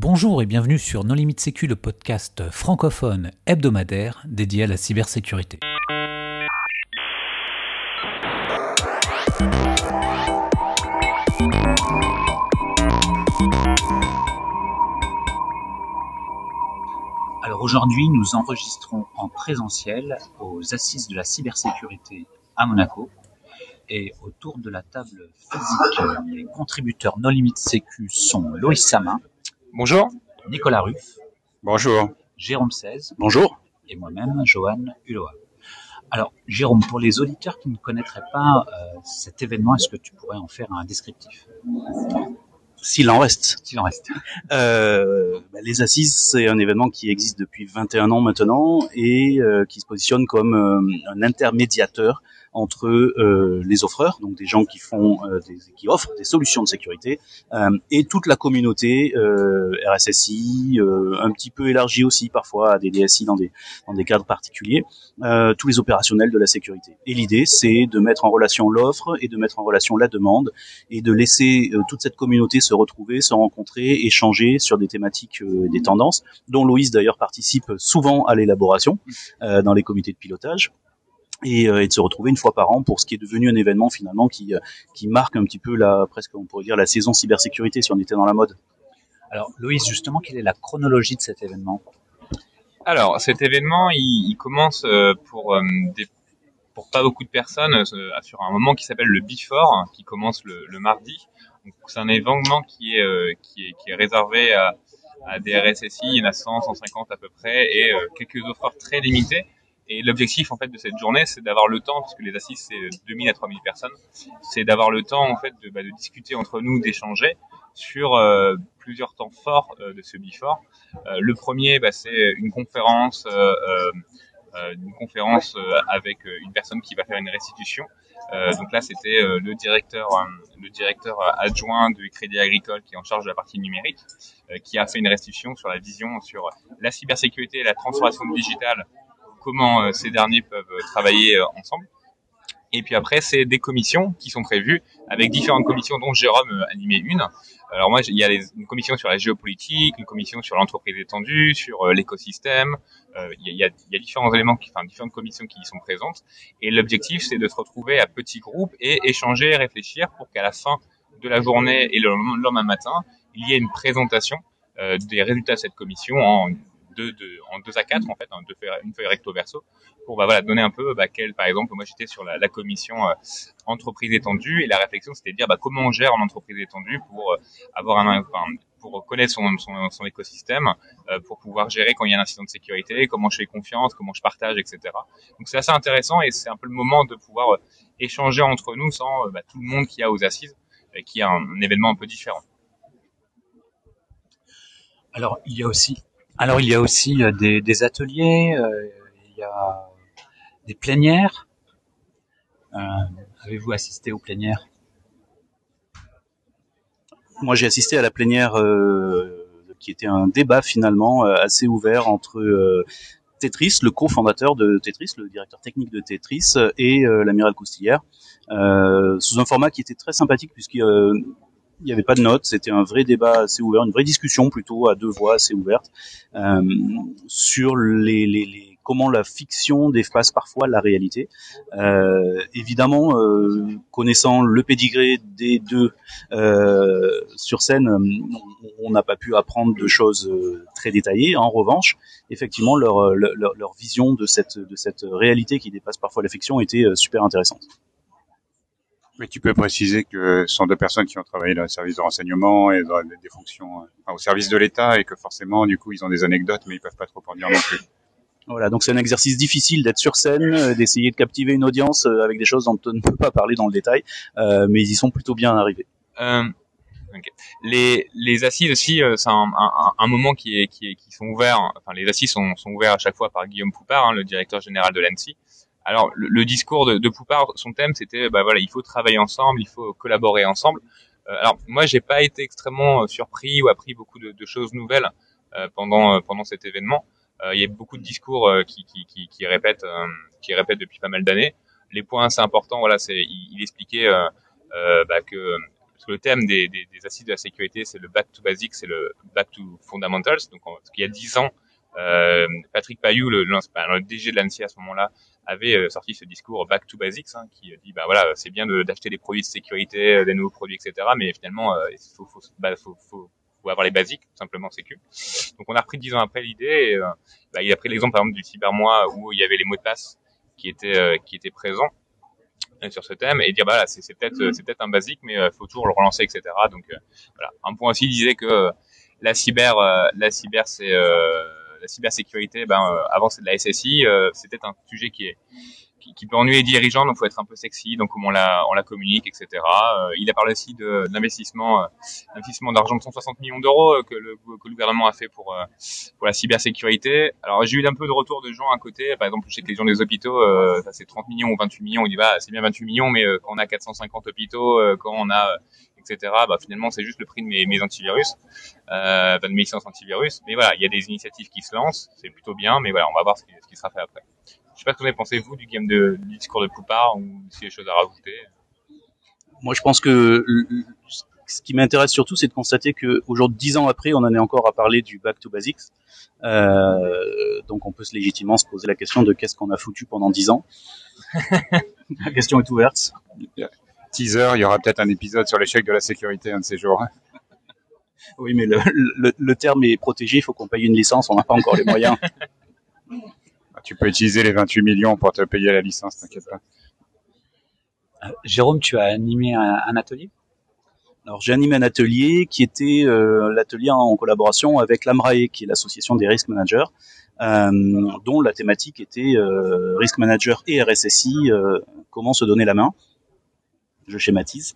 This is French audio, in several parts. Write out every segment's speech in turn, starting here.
Bonjour et bienvenue sur Non Limite Sécu, le podcast francophone hebdomadaire dédié à la cybersécurité. Alors aujourd'hui, nous enregistrons en présentiel aux Assises de la cybersécurité à Monaco. Et autour de la table physique, les contributeurs Non Limite Sécu sont Loïs Sama, Bonjour. Nicolas Ruff, Bonjour. Jérôme 16 Bonjour. et moi-même, Johan Uloa. Alors, Jérôme, pour les auditeurs qui ne connaîtraient pas euh, cet événement, est-ce que tu pourrais en faire un descriptif? S'il en reste. S'il en reste. Euh, bah, les Assises, c'est un événement qui existe depuis 21 ans maintenant et euh, qui se positionne comme un intermédiateur entre euh, les offreurs, donc des gens qui font, euh, des, qui offrent des solutions de sécurité, euh, et toute la communauté euh, RSSI, euh, un petit peu élargie aussi parfois à des DSI dans des dans des cadres particuliers, tous les opérationnels de la sécurité. Et l'idée, c'est de mettre en relation l'offre et de mettre en relation la demande et de laisser toute cette communauté se retrouver, se rencontrer, échanger sur des thématiques, des tendances, dont Loïs d'ailleurs participe souvent à l'élaboration dans les comités de pilotage. Et, euh, et de se retrouver une fois par an pour ce qui est devenu un événement finalement qui euh, qui marque un petit peu la presque on pourrait dire la saison cybersécurité si on était dans la mode. Alors, Loïs, justement, quelle est la chronologie de cet événement? Alors, cet événement, il, il commence euh, pour euh, des, pour pas beaucoup de personnes euh, sur un moment qui s'appelle le Before, hein, qui commence le, le mardi. Donc, C'est un événement qui est, euh, qui est qui est réservé à, à des RSSI, il y en a 100, 150 à peu près, et euh, quelques offres très limitées. Et l'objectif en fait de cette journée, c'est d'avoir le temps, puisque les assises c'est 2000 à 3000 personnes, c'est d'avoir le temps en fait de, bah, de discuter entre nous, d'échanger sur euh, plusieurs temps forts euh, de ce before. Euh, le premier, bah, c'est une conférence, euh, euh, euh, une conférence avec une personne qui va faire une restitution. Donc là, c'était le directeur, le directeur adjoint du Crédit Agricole qui est en charge de la partie numérique, qui a fait une restitution sur la vision sur la cybersécurité et la transformation digitale, comment euh, ces derniers peuvent euh, travailler euh, ensemble. Et puis après, c'est des commissions qui sont prévues avec différentes commissions dont Jérôme animait une. Alors moi, il y a une commission sur la géopolitique, une commission sur l'entreprise étendue, sur l'écosystème. Il y, a, différents éléments, qui, enfin différentes commissions qui y sont présentes. Et l'objectif, c'est de se retrouver à petits groupes et échanger, réfléchir pour qu'à la fin de la journée et le lendemain matin, il y ait une présentation des résultats de cette commission en en deux à quatre en fait, hein, une feuille recto verso pour bah, donner un peu bah, quel par exemple moi j'étais sur la, commission euh, entreprise étendue et la réflexion c'était de dire bah, comment on gère en entreprise étendue pour euh, connaître son, écosystème euh, pour pouvoir gérer quand il y a un incident de sécurité comment je fais confiance comment je partage etc donc c'est assez intéressant et c'est un peu le moment de pouvoir échanger entre nous sans bah, tout le monde qui a aux assises et qui a un événement un peu différent. Alors, il y a aussi, alors, il y a aussi euh, des, ateliers, euh, il y a des plénières. Euh, Avez-vous assisté aux plénières? Moi, j'ai assisté à la plénière qui était un débat finalement assez ouvert entre Tetris, le cofondateur de Tetris, le directeur technique de Tetris, et l'amiral Coustillère, sous un format qui était très sympathique puisqu'il il n'y avait pas de notes, c'était un vrai débat assez ouvert, une vraie discussion plutôt à deux voix assez ouverte euh, sur les, les, les- comment la fiction dépasse parfois la réalité. Euh, évidemment, euh, connaissant le pédigré des deux euh, sur scène, on n'a pas pu apprendre de choses euh, très détaillées. En revanche, effectivement, leur, leur, leur vision de cette, de cette réalité qui dépasse parfois la fiction était euh, super intéressante. Mais tu peux préciser que ce sont deux personnes qui ont travaillé dans le service de renseignement et dans des fonctions, euh, enfin, au service de l'État et que forcément, du coup, ils ont des anecdotes, mais ils peuvent pas trop en dire non plus. Voilà, donc c'est un exercice difficile d'être sur scène, euh, d'essayer de captiver une audience euh, avec des choses dont on ne peut pas parler dans le détail, euh, mais ils y sont plutôt bien arrivés. Euh, ok. Les, les assises aussi, euh, c'est un, un, un moment qui est, qui est, qui sont ouverts. Enfin, les assises sont, sont ouverts à chaque fois par Guillaume Poupard, hein, le directeur général de l'ANSI. Alors, le, le discours de, de Poupard, son thème, c'était, bah voilà, il faut travailler ensemble, il faut collaborer ensemble. Euh, alors, moi, j'ai pas été extrêmement euh, surpris ou appris beaucoup de, de choses nouvelles euh, pendant pendant cet événement. Il y a beaucoup de discours qui, qui, qui, qui répètent, qui répètent depuis pas mal d'années. Les points assez importants, voilà, c'est il, il expliquait bah, que parce que le thème des, des, des, assises de la sécurité, c'est le back to basics, c'est le back to fundamentals. Donc, il y a dix ans, Patrick Payou, le, le, DG de l'ANSI à ce moment-là, avait euh, sorti ce discours back to basics, hein, qui dit bah voilà, c'est bien d'acheter des produits de sécurité, euh, des nouveaux produits, etc. Mais finalement, euh, il faut, faut, bah, faut, faut, faut, avoir les basiques, tout simplement sécu. Donc on a repris dix ans après l'idée. Euh, bah, il a pris l'exemple par exemple du cybermois où il y avait les mots de passe qui étaient qui étaient présents sur ce thème et dire bah c'est peut-être c'est peut-être un basique mais il faut toujours le relancer etc donc voilà un point aussi disait que la cyber la cyber c'est la cybersécurité, ben, euh, avant c'est de la SSI, euh, c'était un sujet qui est qui, qui, peut ennuyer les dirigeants, donc faut être un peu sexy, donc comment on la, on la communique, etc. Euh, il a parlé aussi de l'investissement, d'investissement d'argent de 160 millions d'euros que le, que le gouvernement a fait pour pour la cybersécurité. Alors j'ai eu un peu de retour de gens à côté, par exemple chez les gens des hôpitaux, ça c'est 30 millions ou 28 millions, on dit bah c'est bien 28 millions, mais quand on a 450 hôpitaux, quand on a etc. Bah, finalement, c'est juste le prix de mes, mes antivirus, euh, de mes licences antivirus. Mais voilà, il y a des initiatives qui se lancent, c'est plutôt bien, mais voilà, on va voir ce qui, ce qui sera fait après. Je sais pas ce que vous avez pensé, vous, du game de, du discours de Poupard, ou s'il y a des choses à rajouter. Moi, je pense que ce qui m'intéresse surtout, c'est de constater que aujourd'hui, dix ans après, on en est encore à parler du back to basics. Euh, donc, on peut se légitimement se poser la question de qu'est-ce qu'on a foutu pendant dix ans. la question est ouverte teaser, il y aura peut-être un épisode sur l'échec de la sécurité un de ces jours. Oui, mais le, le, le terme est protégé, il faut qu'on paye une licence, on n'a pas encore les moyens. Tu peux utiliser les 28 millions pour te payer la licence, t'inquiète pas. Euh, Jérôme, tu as animé un, un atelier? Alors j'ai animé un atelier qui était euh, l'atelier en collaboration avec l'AMRAE, qui est l'association des risk managers, euh, dont la thématique était euh, risk manager et RSSI, euh, comment se donner la main je schématise.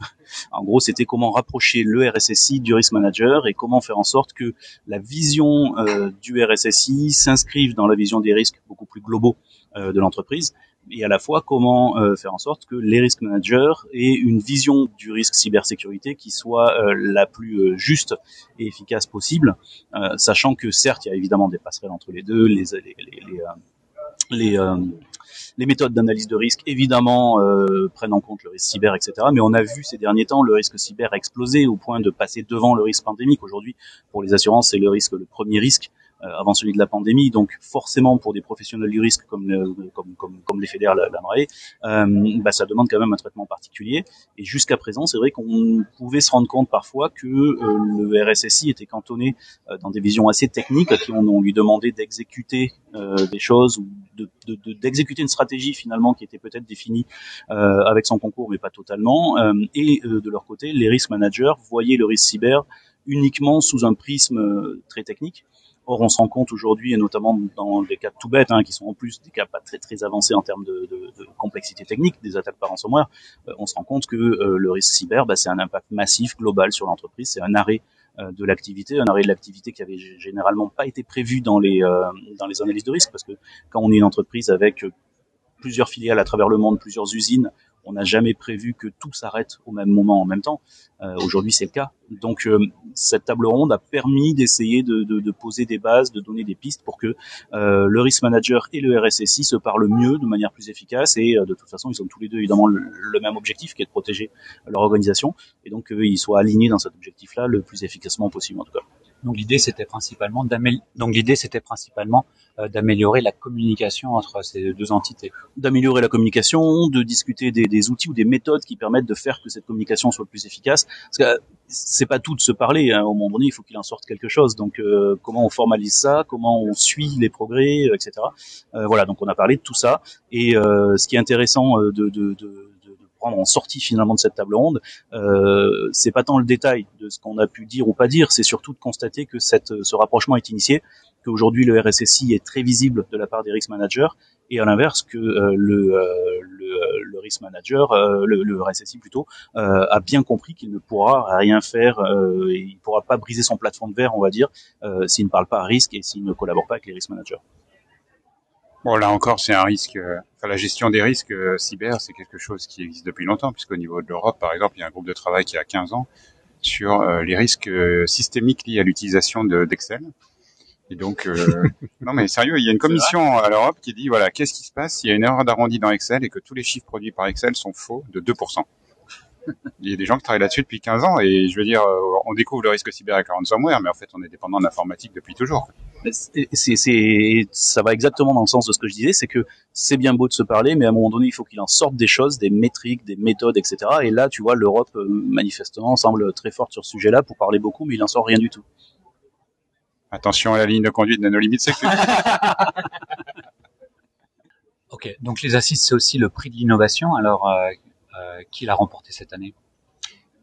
En gros, c'était comment rapprocher le RSSI du risk manager et comment faire en sorte que la vision euh, du RSSI s'inscrive dans la vision des risques beaucoup plus globaux euh, de l'entreprise et à la fois comment euh, faire en sorte que les risk managers aient une vision du risque cybersécurité qui soit euh, la plus euh, juste et efficace possible, sachant que certes, il y a évidemment des passerelles entre les deux, les, les, les, les, les les méthodes d'analyse de risque, évidemment, euh, prennent en compte le risque cyber, etc. Mais on a vu ces derniers temps le risque cyber exploser au point de passer devant le risque pandémique. Aujourd'hui, pour les assurances, c'est le risque, le premier risque euh, avant celui de la pandémie. Donc forcément, pour des professionnels du risque comme le, comme, comme, comme les fédères, la, la euh, bah, ça demande quand même un traitement particulier. Et jusqu'à présent, c'est vrai qu'on pouvait se rendre compte parfois que euh, le RSSI était cantonné euh, dans des visions assez techniques, qui on, on lui demandait d'exécuter euh, des choses ou d'exécuter de, de, une stratégie finalement qui était peut-être définie euh, avec son concours, mais pas totalement. et de leur côté, les risk managers voyaient le risque cyber uniquement sous un prisme très technique Or, on se rend compte aujourd'hui, et notamment dans des cas tout bêtes, hein, qui sont en plus des cas pas très très avancés en termes de, complexité technique, des attaques par ransomware, euh, on se rend compte que euh, le risque cyber, bah, c'est un impact massif, global sur l'entreprise, c'est un arrêt euh, de l'activité, un arrêt de l'activité qui avait généralement pas été prévu les euh, dans les analyses de risque, parce que quand on est une entreprise avec plusieurs filiales à travers le monde, plusieurs usines, on n'a jamais prévu que tout s'arrête au même moment en même temps. Euh, Aujourd'hui, c'est le cas. Donc, euh, cette table ronde a permis d'essayer de, de, de, poser des bases, de donner des pistes pour que euh, le risk manager et le RSSI se parlent mieux, de manière plus efficace. Et euh, de toute façon, ils ont tous les deux évidemment le, le, même objectif, qui est de protéger leur organisation, et donc qu'ils soient alignés dans cet objectif-là le plus efficacement possible, en tout cas. Donc l'idée c'était principalement euh, d'améliorer la communication entre ces deux entités. D'améliorer la communication, de discuter des, des, outils ou des méthodes qui permettent de faire que cette communication soit plus efficace. Parce que euh, c'est pas tout de se parler. Hein. Au moment donné, il faut qu'il en sorte quelque chose. Donc euh, comment on formalise ça, comment on suit les progrès, etc. Euh, voilà. Donc on a parlé de tout ça. Et euh, ce qui est intéressant de, de, de prendre en sortie finalement de cette table ronde, euh, c'est pas tant le détail de ce qu'on a pu dire ou pas dire, c'est surtout de constater que cette, ce rapprochement est initié, qu'aujourd'hui le RSSI est très visible de la part des risk managers, et à l'inverse que euh, le, euh, le, le, risk manager, euh, le, le, RSSI plutôt, euh, a bien compris qu'il ne pourra rien faire, euh, et il ne pourra pas briser son plafond de verre, on va dire, s'il ne parle pas à risque et s'il ne collabore pas avec les risk managers. Bon, là encore, c'est un risque. Euh, enfin, la gestion des risques euh, cyber, c'est quelque chose qui existe depuis longtemps, puisqu'au niveau de l'Europe, par exemple, il y a un groupe de travail qui a 15 ans sur euh, les risques systémiques liés à l'utilisation d'Excel. Et donc, euh, non mais sérieux, il y a une commission à l'Europe qui dit voilà, qu'est-ce qui se passe s'il y a une erreur d'arrondi dans Excel et que tous les chiffres produits par Excel sont faux de 2%. Il y a des gens qui travaillent là-dessus depuis 15 ans et je veux dire, euh, on découvre le risque cyber avec ransomware, mais en fait, on est dépendant de l'informatique depuis toujours. C'est, c'est, ça va exactement dans le sens de ce que je disais, c'est que c'est bien beau de se parler, mais à un moment donné, il faut qu'il en sorte des choses, des métriques, des méthodes, etc. Et là, tu vois, l'Europe, euh, manifestement, semble très forte sur ce sujet-là pour parler beaucoup, mais il en sort rien du tout. Attention à la ligne de conduite de nos limites ok, donc les assises, c'est aussi le prix de l'innovation. Alors, euh, qui l'a remporté cette année.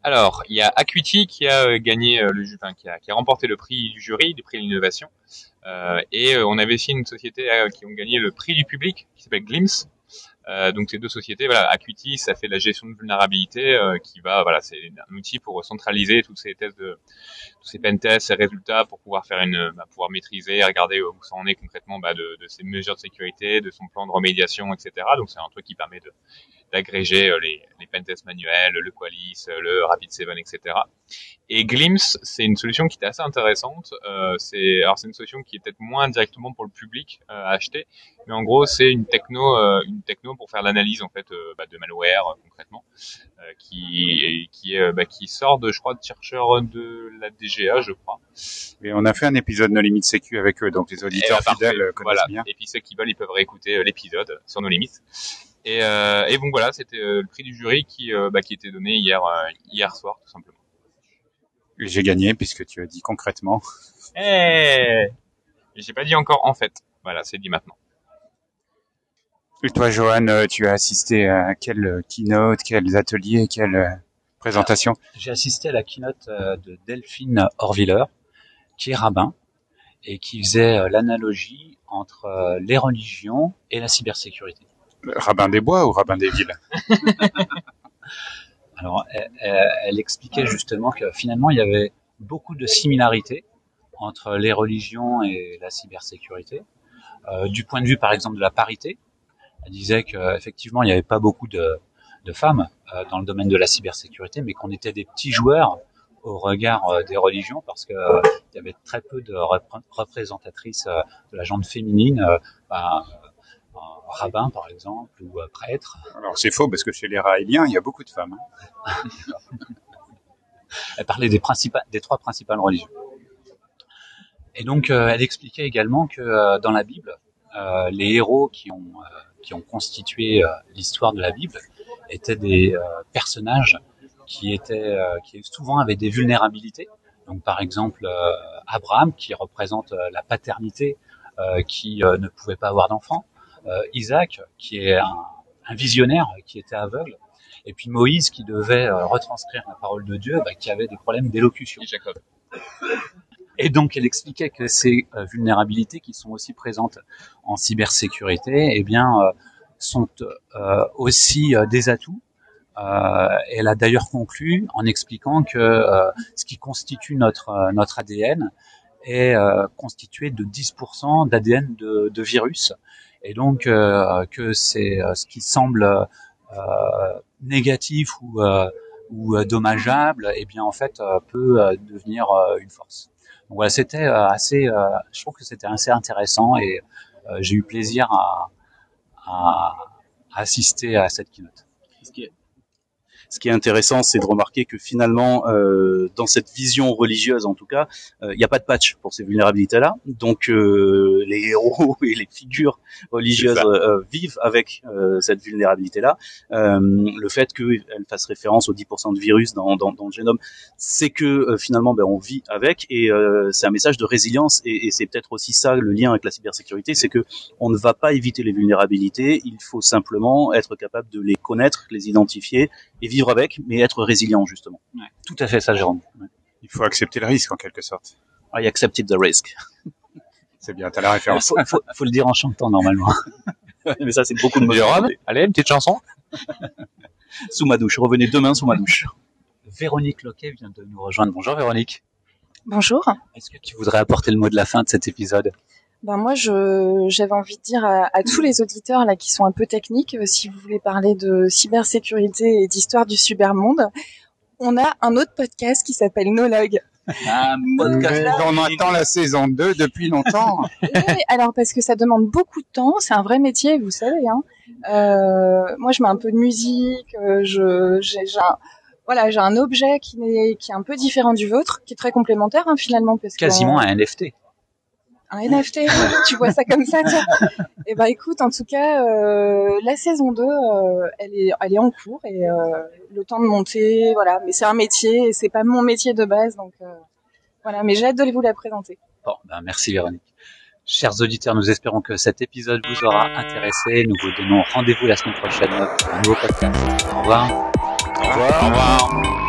Alors, il y a Acuity qui a euh, gagné le, enfin, qui, a, remporté le prix du jury, le prix de l'innovation, euh, et on avait aussi une société qui ont gagné le prix du public qui s'appelle Glimpse, euh, donc ces deux sociétés, voilà, Acuity, ça fait la gestion de vulnérabilité, euh, qui va, voilà, c'est un outil pour centraliser tous ces tests de, tous ces pentests, ces résultats pour pouvoir faire une, bah, pouvoir maîtriser, regarder où ça en est concrètement bah, de, de ses mesures de sécurité, de son plan de remédiation, etc. Donc c'est un truc qui permet de d'agréger euh, les, les pentests manuels, le Qualys, le Rapid7, etc. Et Glimpse, c'est une solution qui était assez intéressante. Euh, c'est alors c'est une solution qui est peut-être moins directement pour le public euh, à acheter, mais en gros c'est une techno, euh, une techno pour faire l'analyse en fait euh, bah, de malware concrètement, qui qui est bah, qui sort de je crois de chercheurs de la DGA je crois. Et on a fait un épisode No Limites Sécu avec eux, donc les auditeurs fidèles connaissent voilà. bien. Et puis ceux qui veulent ils peuvent réécouter l'épisode sur nos limites. Et, euh, et donc voilà, c'était le prix du jury qui, euh, bah, qui était donné hier, hier soir, tout simplement. J'ai gagné puisque tu as dit concrètement. Eh J'ai pas dit encore en fait. Voilà, c'est dit maintenant. Et toi, Johan, tu as assisté à quel keynote, quels ateliers, quelle présentation J'ai assisté à la keynote de Delphine Orviller, qui est rabbin et qui faisait l'analogie entre les religions et la cybersécurité. Rabbin des bois ou rabbin des villes? Alors, elle, expliquait justement que finalement, il y avait beaucoup de similarités entre les religions et la cybersécurité. Euh, du point de vue, par exemple, de la parité, elle disait qu'effectivement, il n'y avait pas beaucoup de, femmes euh, dans le domaine de la cybersécurité, mais qu'on était des petits joueurs au regard euh, des religions, parce que il y avait très peu de représentatrices de la gente féminine. Bah, rabbin par exemple ou prêtre. Alors c'est faux parce que chez les raéliens il y a beaucoup de femmes. Hein. elle parlait des, des trois principales religions. Et donc euh, elle expliquait également que euh, dans la Bible, euh, les héros qui ont qui ont constitué l'histoire de la Bible étaient des personnages qui étaient qui souvent avaient des vulnérabilités. Donc par exemple Abraham qui représente la paternité qui ne pouvait pas avoir d'enfants euh, Isaac, qui est un, un, visionnaire qui était aveugle, et puis Moïse qui devait euh, retranscrire la parole de Dieu, bah, qui avait des problèmes d'élocution. Et Jacob. Et donc elle expliquait que ces euh, vulnérabilités qui sont aussi présentes en cybersécurité, eh bien, euh, sont euh, aussi des atouts. elle a d'ailleurs conclu en expliquant que ce qui constitue notre notre ADN est constitué de 10% d'ADN de, de virus et donc euh, que c'est euh, ce qui semble euh, négatif ou ou dommageable, et eh bien en fait peut devenir une force. Donc voilà, c'était assez, je trouve que c'était assez intéressant et j'ai eu plaisir à, à, assister à cette keynote. Ce qui est, intéressant, c'est de remarquer que finalement, euh, dans cette vision religieuse en tout cas, il n'y a pas de patch pour ces vulnérabilités-là. Donc euh, les héros et les figures religieuses euh, vivent avec cette vulnérabilité-là. le fait qu'elle fasse référence aux 10% de virus dans, dans, dans le génome, c'est que finalement, ben, on vit avec et c'est un message de résilience. Et, et c'est peut-être aussi ça le lien avec la cybersécurité, c'est que on ne va pas éviter les vulnérabilités. Il faut simplement être capable de les connaître, les identifier et vivre avec, mais être résilient justement. Ouais, tout à fait ça, Jérôme. Ouais. Il faut accepter le risque en quelque sorte. I accepted the risk. C'est bien, t'as la référence. faut, faut, faut, le dire en chantant normalement. mais ça, c'est beaucoup de Jérôme, allez, une petite chanson. sous ma douche. Revenez demain sous ma douche. Véronique Loquet vient de nous rejoindre. Bonjour Véronique. Bonjour. Est-ce que tu voudrais apporter le mot de la fin de cet épisode? Ben moi, je, j'avais envie de dire à, à, tous les auditeurs là qui sont un peu techniques, euh, si vous voulez parler de cybersécurité et d'histoire du cybermonde, on a un autre podcast qui s'appelle Nologue. Un podcast. on attend la saison 2 depuis longtemps. oui, alors parce que ça demande beaucoup de temps, c'est un vrai métier, vous savez. Hein. Euh, moi, je mets un peu de musique, euh, je, j'ai, j'ai un, voilà, j'ai un objet qui est, qui est un peu différent du vôtre, qui est très complémentaire hein, finalement. Parce Quasiment un NFT. Un NFT, tu vois ça comme ça, toi Eh ben écoute, en tout cas, euh, la saison 2, euh, elle est, elle est en cours et euh, le temps de monter, voilà. Mais c'est un métier et c'est pas mon métier de base, donc euh, voilà. Mais j'ai hâte de vous la présenter. Bon, ben merci Véronique. Chers auditeurs, nous espérons que cet épisode vous aura intéressé. Nous vous donnons rendez-vous la semaine prochaine pour un nouveau podcast. Au revoir. Au revoir. Au revoir.